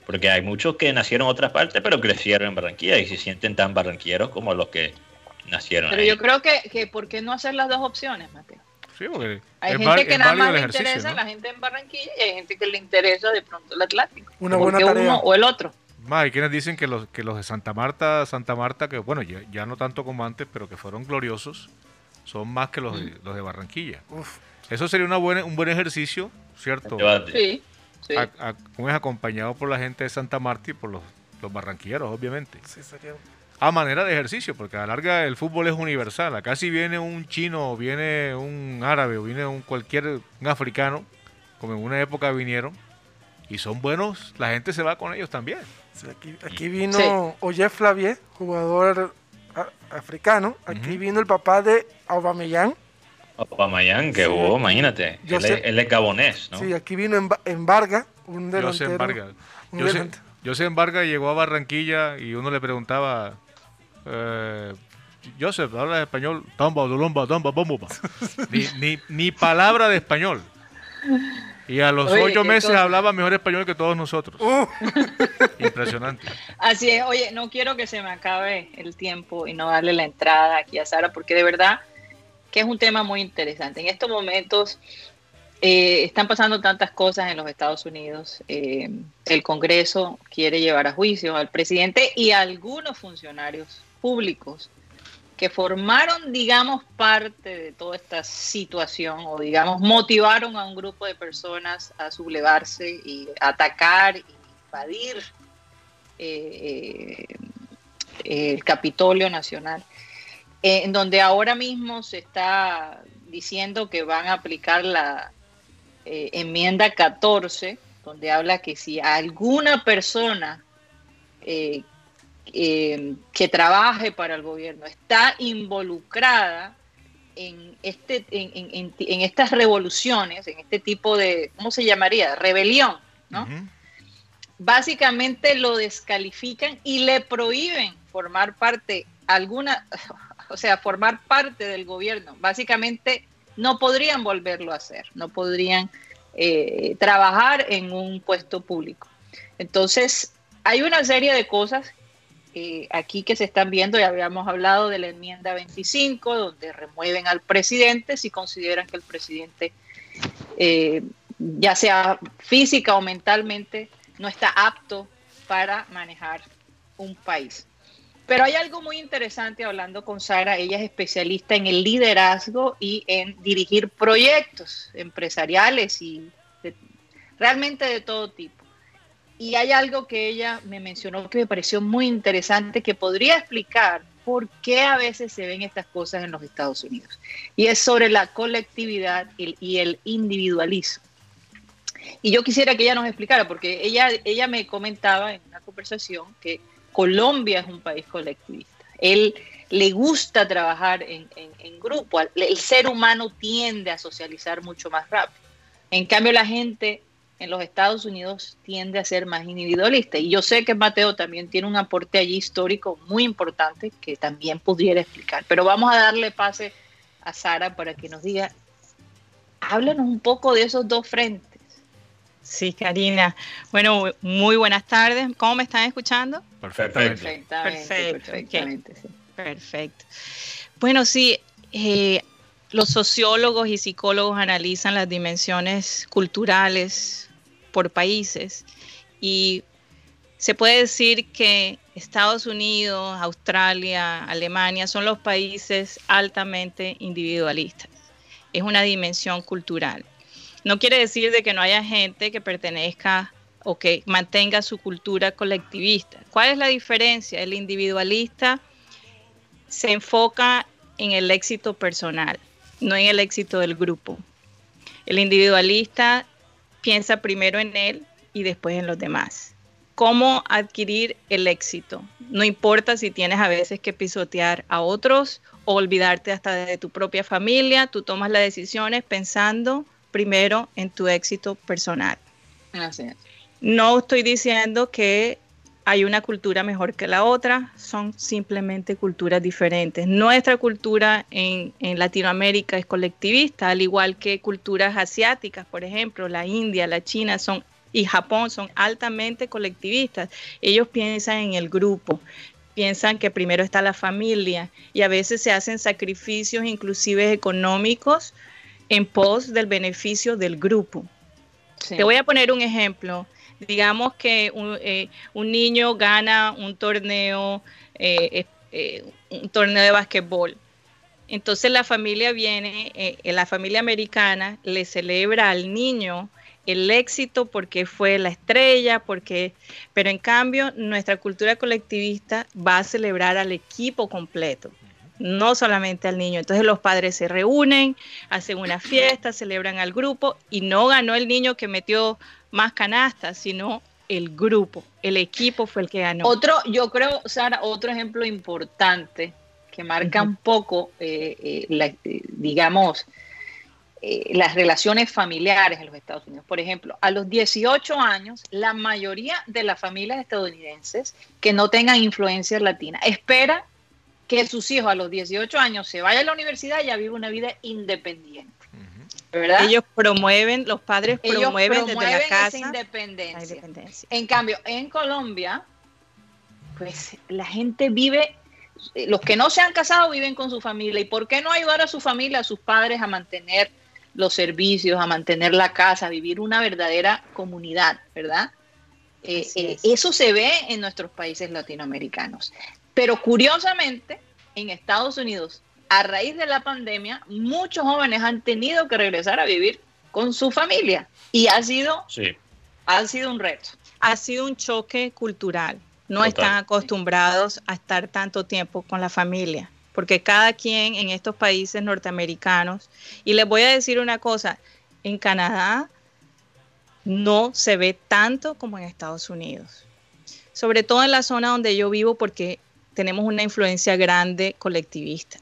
Porque hay muchos que nacieron en otras partes, pero crecieron en Barranquilla y se sienten tan barranquilleros como los que nacieron. Pero yo creo que, que, ¿por qué no hacer las dos opciones, Mateo? Hay gente que nada más le interesa la gente en Barranquilla y hay gente que le interesa de pronto el Atlántico. Una buena uno o el otro. hay quienes dicen que los, que los de Santa Marta, Santa Marta, que bueno, ya, no tanto como antes, pero que fueron gloriosos, son más que los, de, mm. los de Barranquilla. Eso sería una buena, un buen ejercicio, ¿cierto? Sí. sí. acompañado por la gente de Santa Marta y por los, los barranquilleros, obviamente. Sí, sería a manera de ejercicio, porque a la larga el fútbol es universal. Acá si viene un chino, o viene un árabe, o viene un cualquier africano, como en una época vinieron, y son buenos, la gente se va con ellos también. aquí, vino Oye Flavier, jugador africano. Aquí vino el papá de Aubameyang. Aubameyang, que hubo, imagínate. Él, es gabonés, ¿no? Sí, aquí vino en, en Varga, un delantero. Yo sé, en Varga llegó a Barranquilla y uno le preguntaba, eh, Joseph, habla español. Ni, ni, ni palabra de español. Y a los ocho meses hablaba mejor español que todos nosotros. Uh. Impresionante. Así es. Oye, no quiero que se me acabe el tiempo y no darle la entrada aquí a Sara, porque de verdad que es un tema muy interesante. En estos momentos eh, están pasando tantas cosas en los Estados Unidos. Eh, el Congreso quiere llevar a juicio al presidente y a algunos funcionarios públicos que formaron, digamos, parte de toda esta situación o, digamos, motivaron a un grupo de personas a sublevarse y atacar y invadir eh, el Capitolio Nacional, en donde ahora mismo se está diciendo que van a aplicar la enmienda 14, donde habla que si alguna persona eh, que trabaje para el gobierno está involucrada en, este, en, estas revoluciones, en este tipo de, ¿cómo se llamaría? Rebelión, ¿no? Básicamente lo descalifican y le prohíben formar parte alguna, o sea, formar parte del gobierno. Básicamente no podrían volverlo a hacer, no podrían eh, trabajar en un puesto público. Entonces, hay una serie de cosas eh, aquí que se están viendo, ya habíamos hablado de la enmienda 25, donde remueven al presidente si consideran que el presidente, eh, ya sea física o mentalmente, no está apto para manejar un país. Pero hay algo muy interesante hablando con Sara, ella es especialista en el liderazgo y en dirigir proyectos empresariales y realmente de todo tipo. Y hay algo que ella me mencionó que me pareció muy interesante, que podría explicar por qué a veces se ven estas cosas en los Estados Unidos. Y es sobre la colectividad y el individualismo. Y yo quisiera que ella nos explicara, porque ella, ella me comentaba en una conversación que Colombia es un país colectivista. Él le gusta trabajar en, en grupo. El ser humano tiende a socializar mucho más rápido. En cambio, la gente en los Estados Unidos tiende a ser más individualista. Y yo sé que Mateo también tiene un aporte allí histórico muy importante que también pudiera explicar. Pero vamos a darle pase a Sara para que nos diga, háblanos un poco de esos dos frentes. Sí, Karina. Bueno, muy buenas tardes. ¿Cómo me están escuchando? Perfectamente. Perfectamente. Perfecto. Bueno, sí, eh, los sociólogos y psicólogos analizan las dimensiones culturales por países y se puede decir que Estados Unidos, Australia, Alemania son los países altamente individualistas. Es una dimensión cultural. No quiere decir de que no haya gente que pertenezca o que mantenga su cultura colectivista. ¿Cuál es la diferencia? El individualista se enfoca en el éxito personal no en el éxito del grupo. El individualista piensa primero en él y después en los demás. ¿Cómo adquirir el éxito? No importa si tienes a veces que pisotear a otros o olvidarte hasta de tu propia familia, tú tomas las decisiones pensando primero en tu éxito personal. No estoy diciendo que hay una cultura mejor que la otra, son simplemente culturas diferentes. Nuestra cultura en, Latinoamérica es colectivista, al igual que culturas asiáticas, por ejemplo, la India, la China son, y Japón son altamente colectivistas. Ellos piensan en el grupo, piensan que primero está la familia y a veces se hacen sacrificios inclusive económicos en pos del beneficio del grupo. Te voy a poner un ejemplo digamos que un, eh, niño gana un torneo, eh, eh, un torneo de básquetbol. Entonces la familia viene, la familia americana le celebra al niño el éxito porque fue la estrella, porque, pero en cambio nuestra cultura colectivista va a celebrar al equipo completo, no solamente al niño. Entonces los padres se reúnen, hacen una fiesta, celebran al grupo y no ganó el niño que metió más canastas, sino el grupo, el equipo fue el que ganó. Otro, yo creo, Sara, otro ejemplo importante que marca un poco, eh, eh, eh, digamos, las relaciones familiares en los Estados Unidos. Por ejemplo, a los 18 años, la mayoría de las familias estadounidenses que no tengan influencia latina espera que sus hijos a los 18 años se vayan a la universidad y ya vivan una vida independiente. Ellos promueven, los padres promueven, desde la casa independencia. En cambio, en Colombia, pues la gente vive, los que no se han casado viven con su familia. ¿Y por qué no ayudar a su familia, a sus padres a mantener los servicios, a mantener la casa, a vivir una verdadera comunidad, ¿verdad? Eh, eh, eso se ve en nuestros países latinoamericanos. Pero curiosamente, en Estados Unidos a raíz de la pandemia, muchos jóvenes han tenido que regresar a vivir con su familia y ha sido, ha sido un reto. Ha sido un choque cultural. No están acostumbrados a estar tanto tiempo con la familia, porque cada quien en estos países norteamericanos, y les voy a decir una cosa, en Canadá no se ve tanto como en Estados Unidos, sobre todo en la zona donde yo vivo porque tenemos una influencia grande colectivista.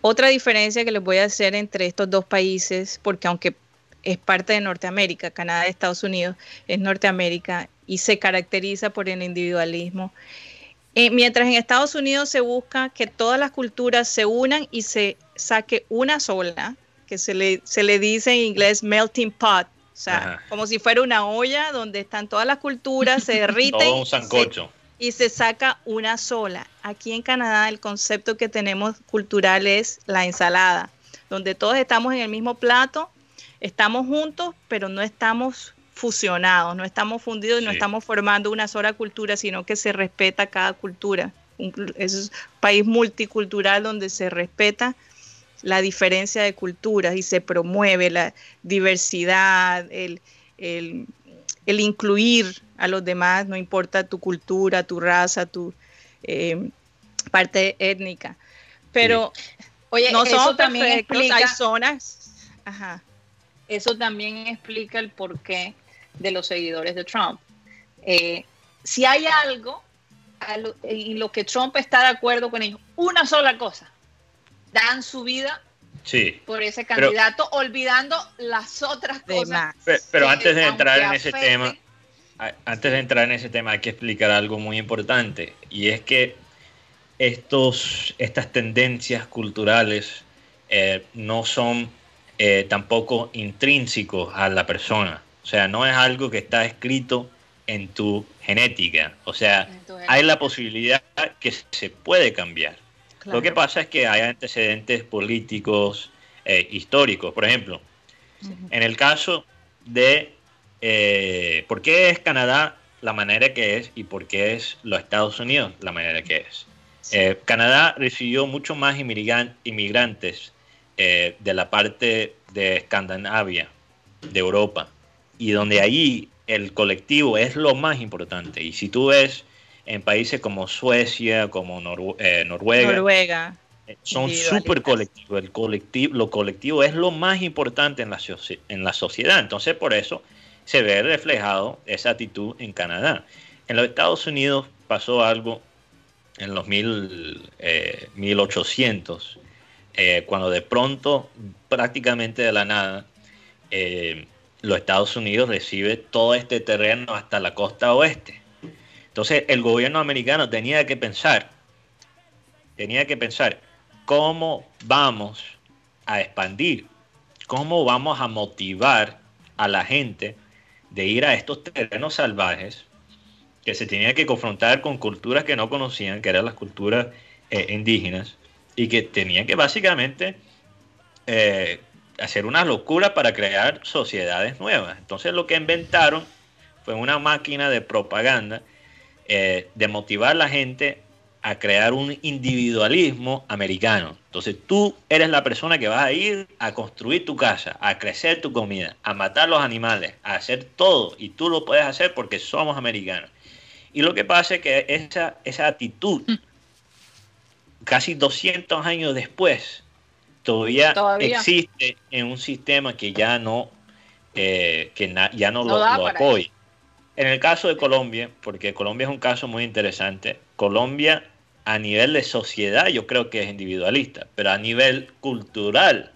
Otra diferencia que les voy a hacer entre estos dos países, porque aunque es parte de Norteamérica, Canadá y Estados Unidos es Norteamérica y se caracteriza por el individualismo. Eh, mientras en Estados Unidos se busca que todas las culturas se unan y se saque una sola, que se le, se le dice en inglés melting pot, o sea, como si fuera una olla donde están todas las culturas, se derriten. Todo un sancocho y se saca una sola. Aquí en Canadá el concepto que tenemos cultural es la ensalada, donde todos estamos en el mismo plato, estamos juntos, pero no estamos fusionados, no estamos fundidos y no estamos formando una sola cultura, sino que se respeta cada cultura. Es un país multicultural donde se respeta la diferencia de culturas y se promueve la diversidad, el, el, el incluir a los demás, no importa tu cultura, tu raza, tu eh, parte étnica. Pero, oye, no eso también explica, hay zonas. Ajá. Eso también explica el porqué de los seguidores de Trump. Eh, si hay algo en lo que Trump está de acuerdo con ellos, una sola cosa, dan su vida por ese candidato, olvidando las otras cosas. Pero, antes de entrar en ese tema, antes de entrar en ese tema hay que explicar algo muy importante y es que estos, estas tendencias culturales eh, no son eh, tampoco intrínsecos a la persona. O sea, no es algo que está escrito en tu genética. O sea, hay la posibilidad que se puede cambiar. Lo que pasa es que hay antecedentes políticos, eh, históricos. Por ejemplo, en el caso de eh, por qué es Canadá la manera que es y por qué es los Estados Unidos la manera que es. Eh, Canadá recibió mucho más inmigrantes eh, de la parte de Escandinavia, de Europa, y donde ahí el colectivo es lo más importante. Y si tú ves en países como Suecia, como Noruega, son súper colectivos. El colectivo, lo colectivo es lo más importante en la, en la sociedad. Entonces, por eso se ve reflejado esa actitud en Canadá. En los Estados Unidos pasó algo en los mil, 1800, eh, eh, cuando de pronto, prácticamente de la nada, eh, los Estados Unidos recibe todo este terreno hasta la costa oeste. Entonces el gobierno americano tenía que pensar, tenía que pensar cómo vamos a expandir, cómo vamos a motivar a la gente de ir a estos terrenos salvajes que se tenía que confrontar con culturas que no conocían, que eran las culturas eh, indígenas, y que tenían que básicamente eh, hacer una locura para crear sociedades nuevas. Entonces lo que inventaron fue una máquina de propaganda eh, de motivar a la gente a crear un individualismo americano. Entonces tú eres la persona que vas a ir a construir tu casa, a crecer tu comida, a matar los animales, a hacer todo. Y tú lo puedes hacer porque somos americanos. Y lo que pasa es que esa, esa actitud, mm. casi 200 años después, todavía, existe en un sistema que ya no, eh, que ya no, lo, lo apoya. En el caso de Colombia, porque Colombia es un caso muy interesante, Colombia a nivel de sociedad yo creo que es individualista, pero a nivel cultural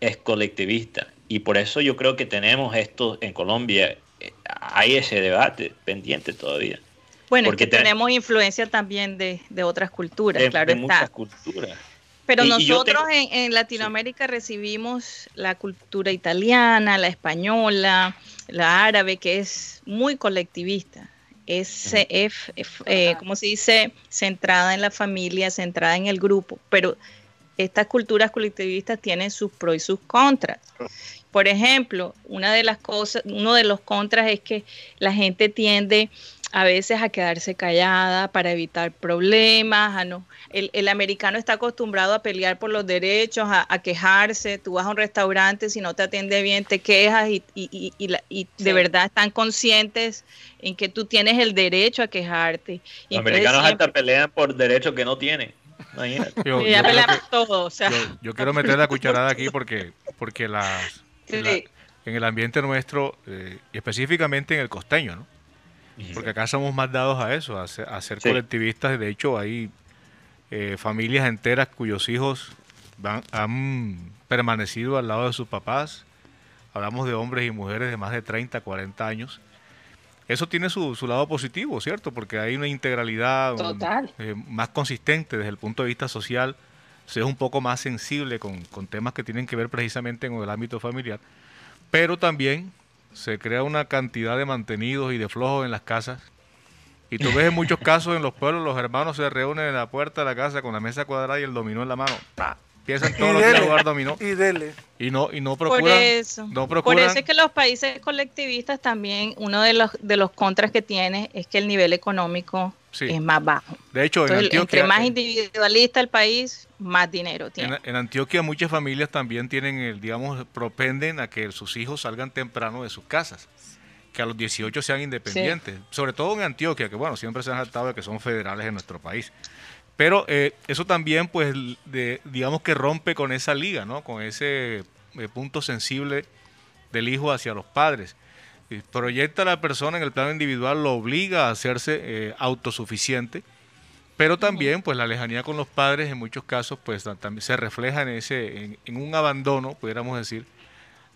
es colectivista. Y por eso yo creo que tenemos esto en Colombia, eh, hay ese debate pendiente todavía. Bueno, porque tenemos influencia también de, otras culturas, claro Muchas culturas. Pero nosotros en, Latinoamérica recibimos la cultura italiana, la española, la árabe, que es muy colectivista. Es, eh, como se dice, centrada en la familia, centrada en el grupo, pero estas culturas colectivistas tienen sus pros y sus contras. Por ejemplo, una de las cosas, uno de los contras es que la gente tiende a veces a quedarse callada para evitar problemas, a no. El, americano está acostumbrado a pelear por los derechos, a, quejarse. Tú vas a un restaurante, si no te atiende bien, te quejas y, y, y, de verdad están conscientes en que tú tienes el derecho a quejarte. Los americanos hasta pelean por derechos que no tienen. Yo, quiero meter la cucharada aquí porque, porque las, en el ambiente nuestro, eh, específicamente en el costeño, ¿no? Porque acá somos más dados a eso, a ser, colectivistas. De hecho, hay eh, familias enteras cuyos hijos van, han permanecido al lado de sus papás. Hablamos de hombres y mujeres de más de 30, 40 años. Eso tiene su, lado positivo, ¿cierto? Porque hay una integralidad eh, más consistente desde el punto de vista social. Se es un poco más sensible con, con temas que tienen que ver precisamente con el ámbito familiar. Pero también se crea una cantidad de mantenidos y de flojos en las casas. Y tú ves en muchos casos en los pueblos, los hermanos se reúnen en la puerta de la casa con la mesa cuadrada y el dominó en la mano. Empiezan todos los a jugar dominó. Y dele. Y no, y no procuran. Por eso. No Por eso es que los países colectivistas también, uno de los, de los contras que tiene es que el nivel económico es más bajo. De hecho, en Antioquia, entre más individualista el país, más dinero tiene. En, Antioquia muchas familias también tienen, el, digamos, propenden a que sus hijos salgan temprano de sus casas, que a los 18 sean independientes, sobre todo en Antioquia, que bueno, siempre se han saltado de que son federales en nuestro país. Pero eh, eso también, pues, de, digamos que rompe con esa liga, ¿no? Con ese eh, punto sensible del hijo hacia los padres proyecta a la persona en el plano individual, lo obliga a hacerse eh, autosuficiente, pero también pues la lejanía con los padres en muchos casos pues también se refleja en ese en, un abandono, pudiéramos decir,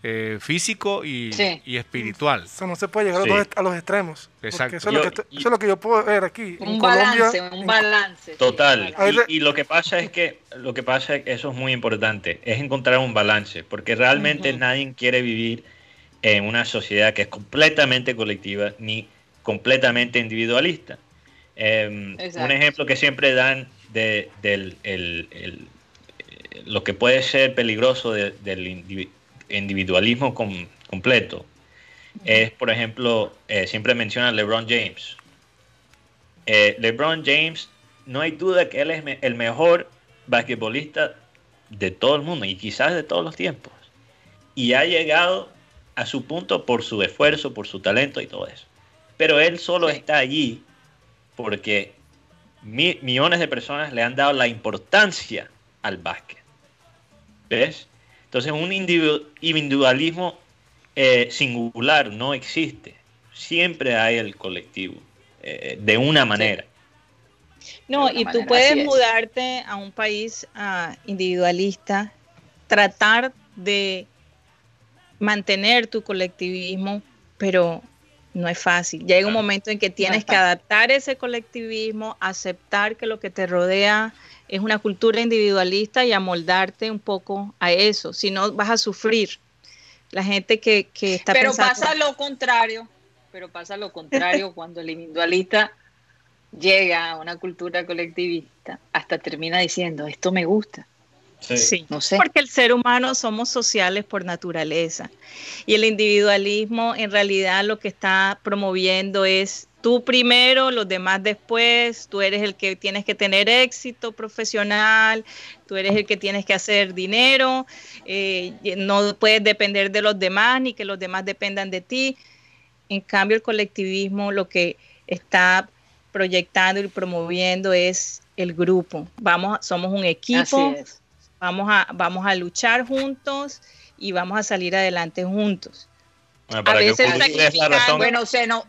eh, físico y, espiritual. Eso no se puede llegar a, los, extremos. Exacto. Eso, es lo que yo puedo ver aquí. Un balance, un balance. Total. Y, lo que pasa es que, lo que pasa es que eso es muy importante, es encontrar un balance, porque realmente nadie quiere vivir en una sociedad que es completamente colectiva ni completamente individualista. Em, un ejemplo que siempre dan de, del lo que puede ser peligroso del individualismo completo es, por ejemplo, eh, siempre menciona LeBron James. Eh, LeBron James, no hay duda que él es el mejor basquetbolista de todo el mundo y quizás de todos los tiempos. Y ha llegado a su punto por su esfuerzo, por su talento y todo eso. Pero él solo está allí porque millones de personas le han dado la importancia al básquet. ¿Ves? Entonces un individualismo eh, singular no existe. Siempre hay el colectivo, eh, de una manera. No, y tú puedes mudarte a un país ah, individualista, tratar de mantener tu colectivismo, pero no es fácil. Llega un momento en que tienes que adaptar ese colectivismo, aceptar que lo que te rodea es una cultura individualista y amoldarte un poco a eso. Si no, vas a sufrir. La gente que, que está Pero pasa lo contrario, pero pasa lo contrario cuando el individualista llega a una cultura colectivista, hasta termina diciendo, esto me gusta. Sí. no sé. Porque el ser humano somos sociales por naturaleza. Y el individualismo en realidad lo que está promoviendo es tú primero, los demás después, tú eres el que tienes que tener éxito profesional, tú eres el que tienes que hacer dinero, eh, no puedes depender de los demás ni que los demás dependan de ti. En cambio, el colectivismo lo que está proyectando y promoviendo es el grupo. Vamos, somos un equipo, vamos a, vamos a luchar juntos y vamos a salir adelante juntos. a veces bueno, se nos,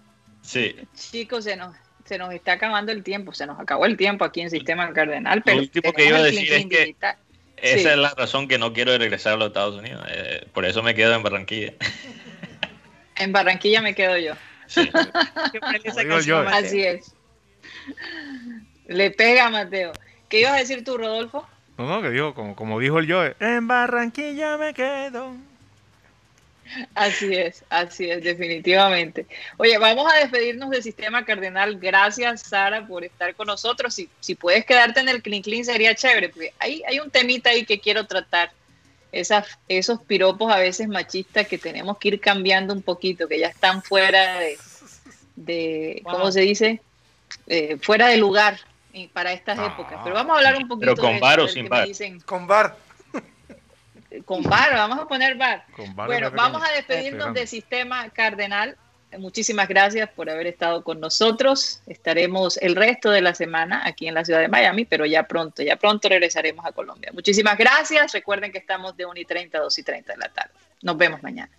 Sí. Chicos, se nos, se nos está acabando el tiempo, se nos acabó el tiempo aquí en Sistema Cardenal. Pero Lo último que iba a decir es que esa es la razón que no quiero regresar a los Estados Unidos. Eh, por eso me quedo en Barranquilla. En Barranquilla me quedo yo. Sí. Así es. Le pega a Mateo. ¿Qué ibas a decir tú, Rodolfo? No, no, que dijo, como, como dijo el yo, en Barranquilla me quedo. Así es, así es, definitivamente. Oye, vamos a despedirnos del Sistema Cardenal. Gracias, Sara, por estar con nosotros. Si, si puedes quedarte en el Clean Clean sería chévere, porque hay, hay un temita ahí que quiero tratar. Esas, esos piropos a veces machistas que tenemos que ir cambiando un poquito, que ya están fuera de, ¿cómo se dice? Eh, fuera de lugar para estas épocas. Pero vamos a hablar un poquito Pero con bar o sin bar. Con bar con bar, vamos a poner bar. bueno, vamos a despedirnos del sistema cardenal. Muchísimas gracias por haber estado con nosotros. Estaremos el resto de la semana aquí en la ciudad de Miami, pero ya pronto, ya pronto regresaremos a Colombia. Muchísimas gracias. Recuerden que estamos de 1 y 30 a 2 y 30 de la tarde. Nos vemos mañana.